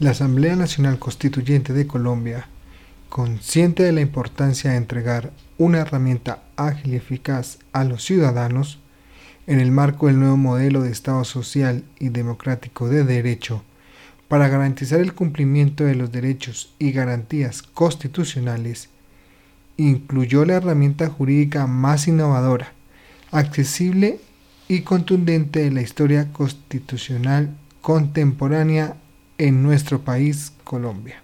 La Asamblea Nacional Constituyente de Colombia, consciente de la importancia de entregar una herramienta ágil y eficaz a los ciudadanos, en el marco del nuevo modelo de Estado social y democrático de derecho, para garantizar el cumplimiento de los derechos y garantías constitucionales, incluyó la herramienta jurídica más innovadora, accesible y contundente de la historia constitucional contemporánea en nuestro país, Colombia.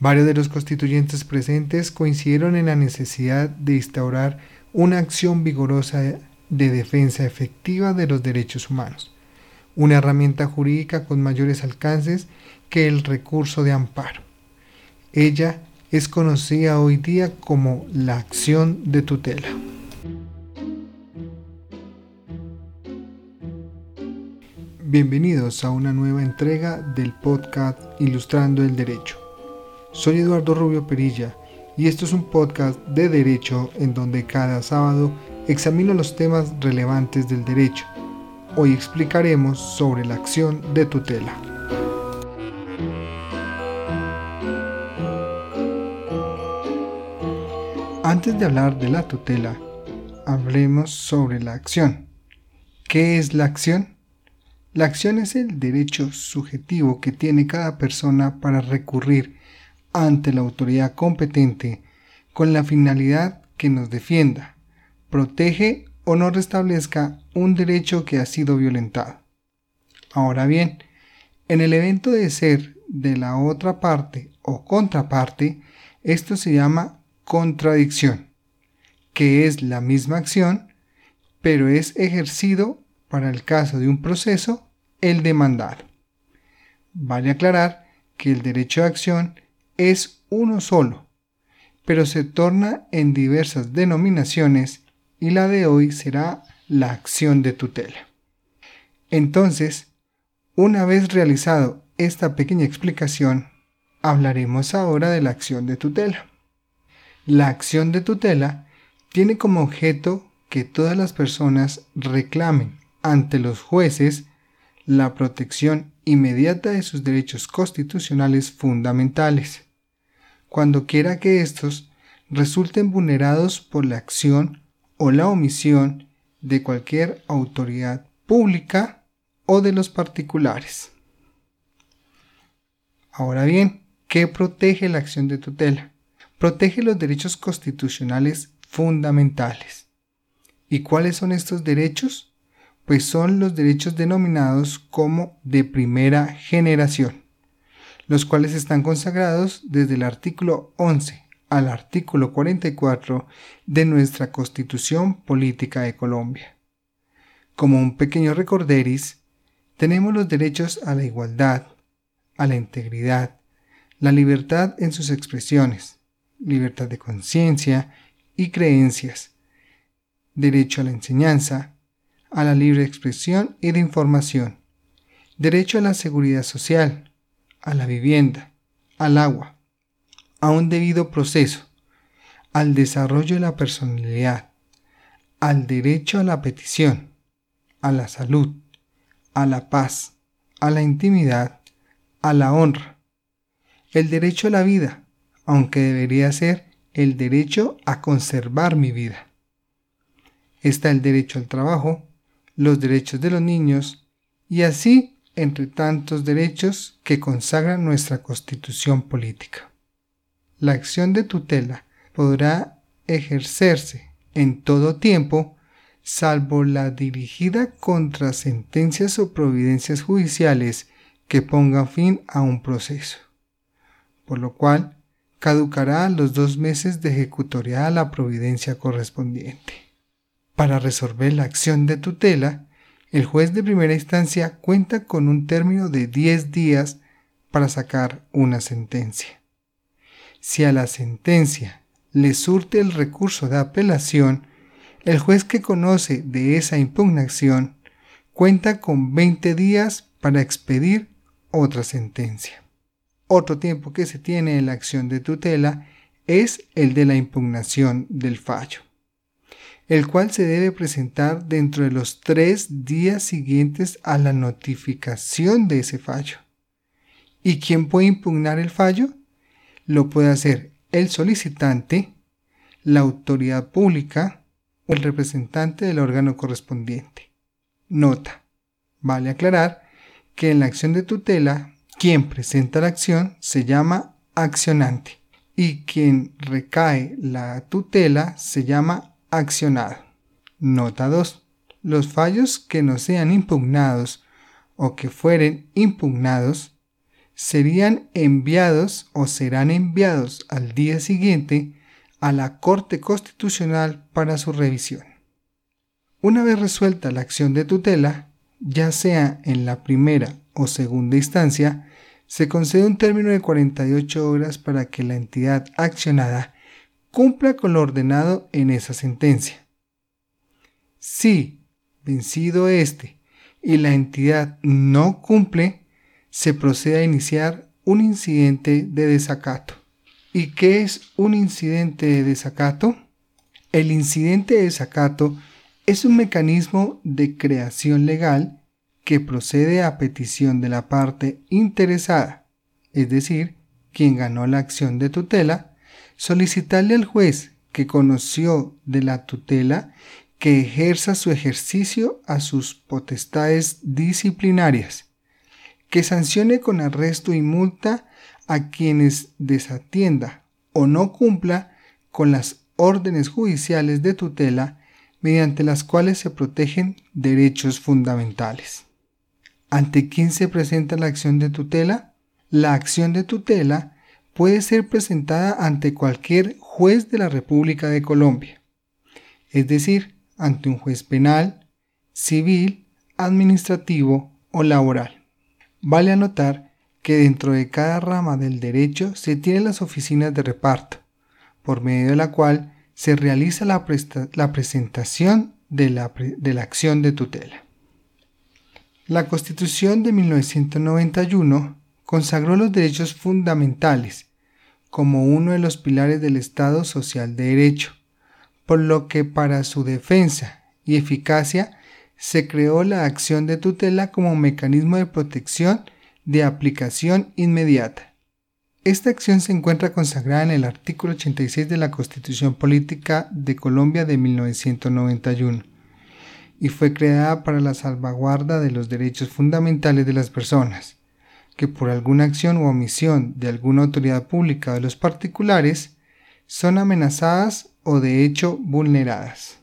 Varios de los constituyentes presentes coincidieron en la necesidad de instaurar una acción vigorosa de defensa efectiva de los derechos humanos, una herramienta jurídica con mayores alcances que el recurso de amparo. Ella es conocida hoy día como la acción de tutela. Bienvenidos a una nueva entrega del podcast Ilustrando el Derecho. Soy Eduardo Rubio Perilla y esto es un podcast de derecho en donde cada sábado examino los temas relevantes del derecho. Hoy explicaremos sobre la acción de tutela. Antes de hablar de la tutela, hablemos sobre la acción. ¿Qué es la acción? La acción es el derecho subjetivo que tiene cada persona para recurrir ante la autoridad competente con la finalidad que nos defienda, protege o no restablezca un derecho que ha sido violentado. Ahora bien, en el evento de ser de la otra parte o contraparte, esto se llama contradicción, que es la misma acción, pero es ejercido para el caso de un proceso, el demandar. Vale aclarar que el derecho de acción es uno solo, pero se torna en diversas denominaciones y la de hoy será la acción de tutela. Entonces, una vez realizado esta pequeña explicación, hablaremos ahora de la acción de tutela. La acción de tutela tiene como objeto que todas las personas reclamen ante los jueces la protección inmediata de sus derechos constitucionales fundamentales, cuando quiera que éstos resulten vulnerados por la acción o la omisión de cualquier autoridad pública o de los particulares. Ahora bien, ¿qué protege la acción de tutela? Protege los derechos constitucionales fundamentales. ¿Y cuáles son estos derechos? Pues son los derechos denominados como de primera generación, los cuales están consagrados desde el artículo 11 al artículo 44 de nuestra Constitución Política de Colombia. Como un pequeño recorderis, tenemos los derechos a la igualdad, a la integridad, la libertad en sus expresiones, libertad de conciencia y creencias, derecho a la enseñanza, a la libre expresión y de información, derecho a la seguridad social, a la vivienda, al agua, a un debido proceso, al desarrollo de la personalidad, al derecho a la petición, a la salud, a la paz, a la intimidad, a la honra, el derecho a la vida, aunque debería ser el derecho a conservar mi vida. Está el derecho al trabajo, los derechos de los niños y así entre tantos derechos que consagran nuestra constitución política. La acción de tutela podrá ejercerse en todo tiempo, salvo la dirigida contra sentencias o providencias judiciales que pongan fin a un proceso, por lo cual caducará los dos meses de ejecutoriada la providencia correspondiente. Para resolver la acción de tutela, el juez de primera instancia cuenta con un término de 10 días para sacar una sentencia. Si a la sentencia le surte el recurso de apelación, el juez que conoce de esa impugnación cuenta con 20 días para expedir otra sentencia. Otro tiempo que se tiene en la acción de tutela es el de la impugnación del fallo el cual se debe presentar dentro de los tres días siguientes a la notificación de ese fallo. ¿Y quién puede impugnar el fallo? Lo puede hacer el solicitante, la autoridad pública o el representante del órgano correspondiente. Nota. Vale aclarar que en la acción de tutela, quien presenta la acción se llama accionante y quien recae la tutela se llama accionado. Nota 2. Los fallos que no sean impugnados o que fueren impugnados serían enviados o serán enviados al día siguiente a la Corte Constitucional para su revisión. Una vez resuelta la acción de tutela, ya sea en la primera o segunda instancia, se concede un término de 48 horas para que la entidad accionada cumpla con lo ordenado en esa sentencia. Si, vencido este, y la entidad no cumple, se procede a iniciar un incidente de desacato. ¿Y qué es un incidente de desacato? El incidente de desacato es un mecanismo de creación legal que procede a petición de la parte interesada, es decir, quien ganó la acción de tutela, solicitarle al juez que conoció de la tutela que ejerza su ejercicio a sus potestades disciplinarias, que sancione con arresto y multa a quienes desatienda o no cumpla con las órdenes judiciales de tutela mediante las cuales se protegen derechos fundamentales. ¿Ante quién se presenta la acción de tutela? La acción de tutela puede ser presentada ante cualquier juez de la República de Colombia, es decir, ante un juez penal, civil, administrativo o laboral. Vale anotar que dentro de cada rama del derecho se tienen las oficinas de reparto, por medio de la cual se realiza la, presentación de la acción de tutela. La Constitución de 1991 consagró los derechos fundamentales como uno de los pilares del Estado social de derecho, por lo que para su defensa y eficacia se creó la acción de tutela como mecanismo de protección de aplicación inmediata. Esta acción se encuentra consagrada en el artículo 86 de la Constitución Política de Colombia de 1991 y fue creada para la salvaguarda de los derechos fundamentales de las personas, que por alguna acción u omisión de alguna autoridad pública o de los particulares son amenazadas o de hecho vulneradas.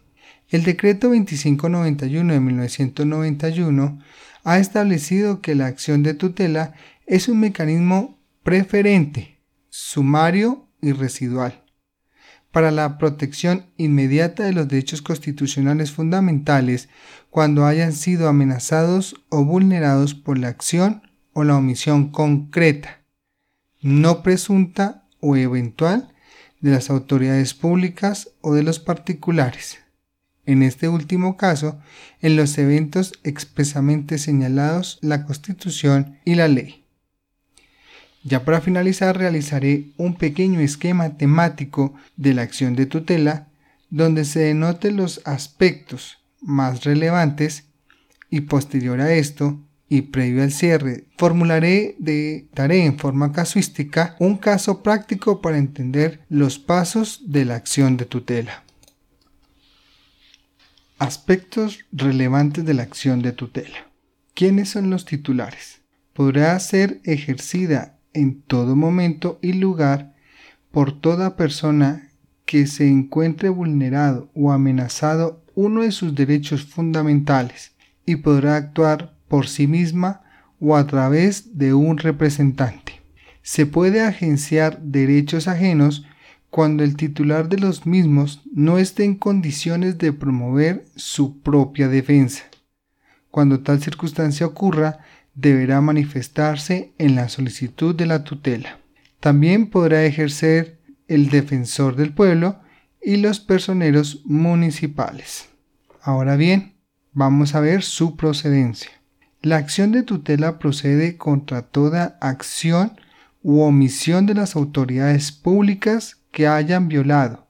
El decreto 2591 de 1991 ha establecido que la acción de tutela es un mecanismo preferente, sumario y residual para la protección inmediata de los derechos constitucionales fundamentales cuando hayan sido amenazados o vulnerados por la acción o la omisión concreta, no presunta o eventual de las autoridades públicas o de los particulares. En este último caso, en los eventos expresamente señalados la Constitución y la ley. Ya para finalizar realizaré un pequeño esquema temático de la acción de tutela donde se denoten los aspectos más relevantes y posterior a esto y previo al cierre formularé de daré en forma casuística un caso práctico para entender los pasos de la acción de tutela. Aspectos relevantes de la acción de tutela. ¿Quiénes son los titulares? Podrá ser ejercida en todo momento y lugar por toda persona que se encuentre vulnerado o amenazado uno de sus derechos fundamentales y podrá actuar por sí misma o a través de un representante. Se puede agenciar derechos ajenos cuando el titular de los mismos no esté en condiciones de promover su propia defensa. Cuando tal circunstancia ocurra, deberá manifestarse en la solicitud de la tutela. También podrá ejercer el defensor del pueblo y los personeros municipales. Ahora bien, vamos a ver su procedencia. La acción de tutela procede contra toda acción u omisión de las autoridades públicas que hayan violado,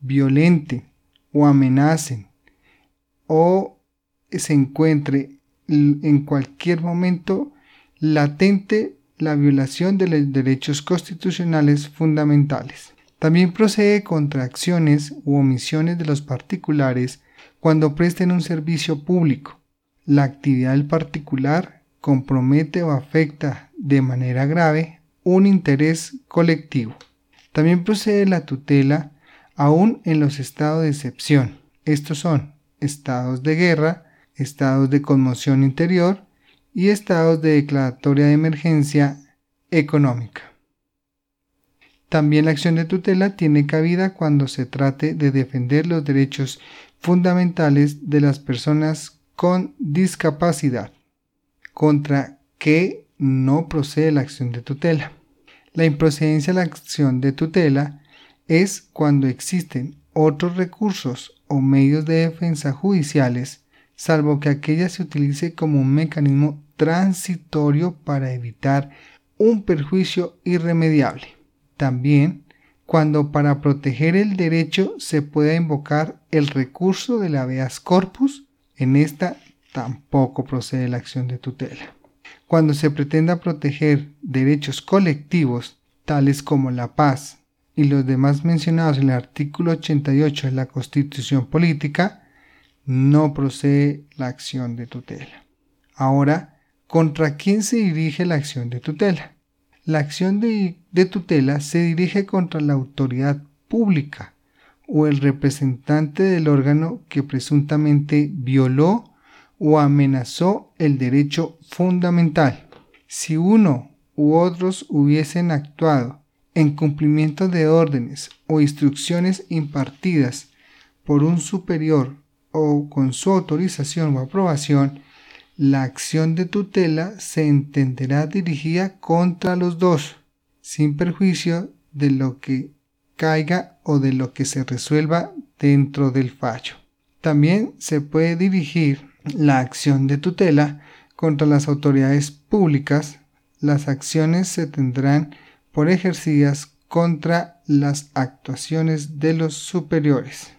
violente o amenacen o se encuentre en cualquier momento latente la violación de los derechos constitucionales fundamentales. También procede contra acciones u omisiones de los particulares cuando presten un servicio público. La actividad del particular compromete o afecta de manera grave un interés colectivo. También procede la tutela aún en los estados de excepción. Estos son estados de guerra, estados de conmoción interior y estados de declaratoria de emergencia económica. También la acción de tutela tiene cabida cuando se trate de defender los derechos fundamentales de las personas con discapacidad, contra que no procede la acción de tutela. La improcedencia de la acción de tutela es cuando existen otros recursos o medios de defensa judiciales, salvo que aquella se utilice como un mecanismo transitorio para evitar un perjuicio irremediable. También cuando para proteger el derecho se pueda invocar el recurso del habeas corpus, en esta tampoco procede la acción de tutela. Cuando se pretenda proteger derechos colectivos, tales como la paz y los demás mencionados en el artículo 88 de la Constitución Política, no procede la acción de tutela. Ahora, ¿contra quién se dirige la acción de tutela? La acción de, tutela se dirige contra la autoridad pública o el representante del órgano que presuntamente violó o amenazó el derecho fundamental. Si uno u otros hubiesen actuado en cumplimiento de órdenes o instrucciones impartidas por un superior o con su autorización o aprobación, la acción de tutela se entenderá dirigida contra los dos, sin perjuicio de lo que caiga o de lo que se resuelva dentro del fallo. También se puede dirigir la acción de tutela contra las autoridades públicas. Las acciones se tendrán por ejercidas contra las actuaciones de los superiores.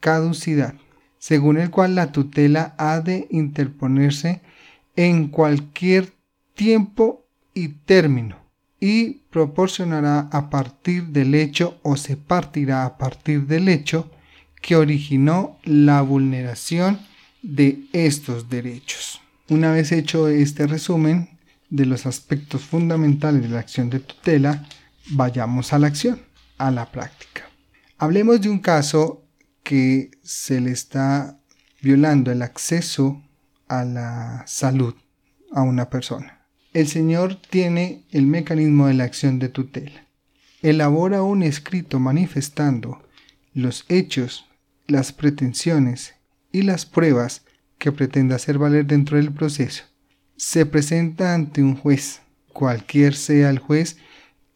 Caducidad según el cual la tutela ha de interponerse en cualquier tiempo y término y proporcionará a partir del hecho o se partirá a partir del hecho que originó la vulneración de estos derechos. Una vez hecho este resumen de los aspectos fundamentales de la acción de tutela, vayamos a la acción, a la práctica. Hablemos de un caso que se le está violando el acceso a la salud a una persona. El Señor tiene el mecanismo de la acción de tutela. Elabora un escrito manifestando los hechos, las pretensiones y las pruebas que pretende hacer valer dentro del proceso. Se presenta ante un juez, cualquier sea el juez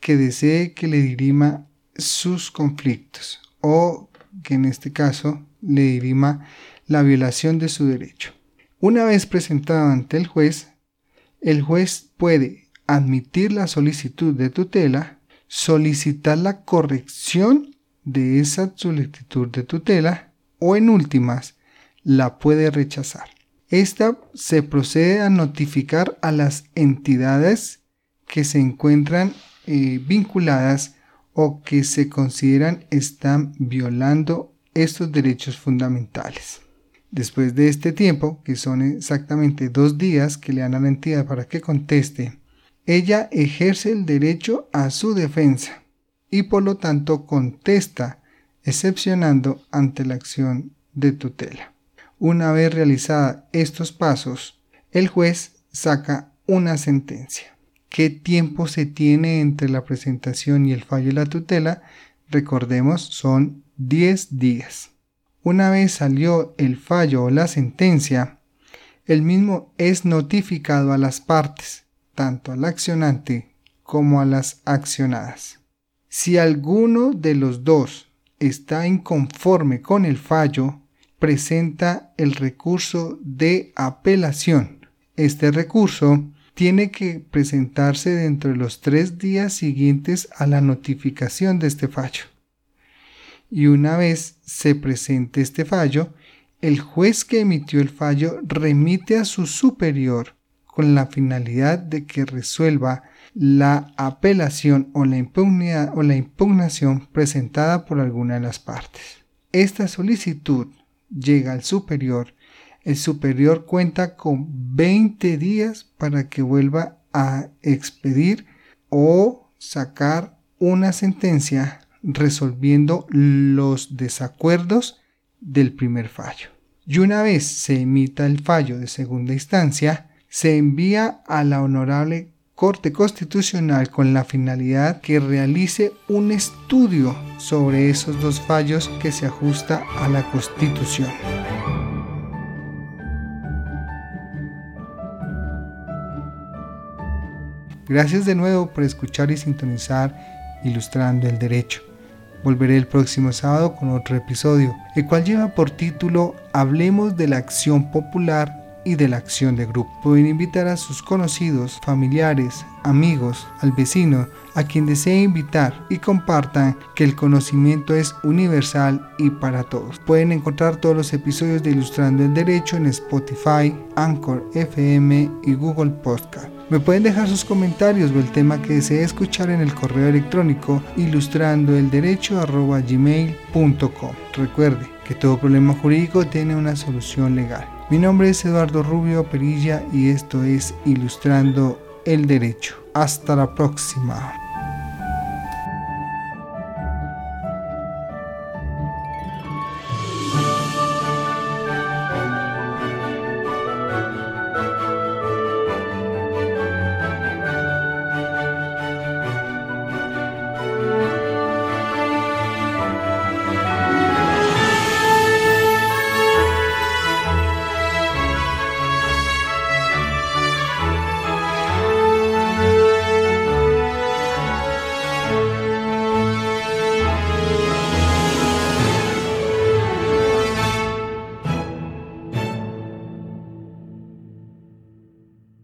que desee que le dirima sus conflictos o que en este caso le dirima la violación de su derecho. Una vez presentado ante el juez, el juez puede admitir la solicitud de tutela, solicitar la corrección de esa solicitud de tutela o en últimas la puede rechazar. Esta se procede a notificar a las entidades que se encuentran eh, vinculadas o que se consideran están violando estos derechos fundamentales. Después de este tiempo, que son exactamente dos días que le dan a la entidad para que conteste, ella ejerce el derecho a su defensa y por lo tanto contesta excepcionando ante la acción de tutela. Una vez realizada estos pasos, el juez saca una sentencia qué tiempo se tiene entre la presentación y el fallo de la tutela, recordemos, son 10 días. Una vez salió el fallo o la sentencia, el mismo es notificado a las partes, tanto al accionante como a las accionadas. Si alguno de los dos está inconforme con el fallo, presenta el recurso de apelación. Este recurso tiene que presentarse dentro de los tres días siguientes a la notificación de este fallo. Y una vez se presente este fallo, el juez que emitió el fallo remite a su superior con la finalidad de que resuelva la apelación o la, impugnación presentada por alguna de las partes. Esta solicitud llega al superior. El superior cuenta con 20 días para que vuelva a expedir o sacar una sentencia resolviendo los desacuerdos del primer fallo. Y una vez se emita el fallo de segunda instancia, se envía a la honorable Corte Constitucional con la finalidad que realice un estudio sobre esos dos fallos que se ajusta a la Constitución. Gracias de nuevo por escuchar y sintonizar Ilustrando el Derecho. Volveré el próximo sábado con otro episodio, el cual lleva por título Hablemos de la acción popular y de la acción de grupo. Pueden invitar a sus conocidos, familiares, amigos, al vecino, a quien desee invitar y compartan que el conocimiento es universal y para todos. Pueden encontrar todos los episodios de Ilustrando el Derecho en Spotify, Anchor FM y Google Podcast. Me pueden dejar sus comentarios o el tema que desee escuchar en el correo electrónico ilustrandoelderecho.gmail.com. Recuerde que todo problema jurídico tiene una solución legal. Mi nombre es Eduardo Rubio Perilla y esto es Ilustrando el Derecho. Hasta la próxima.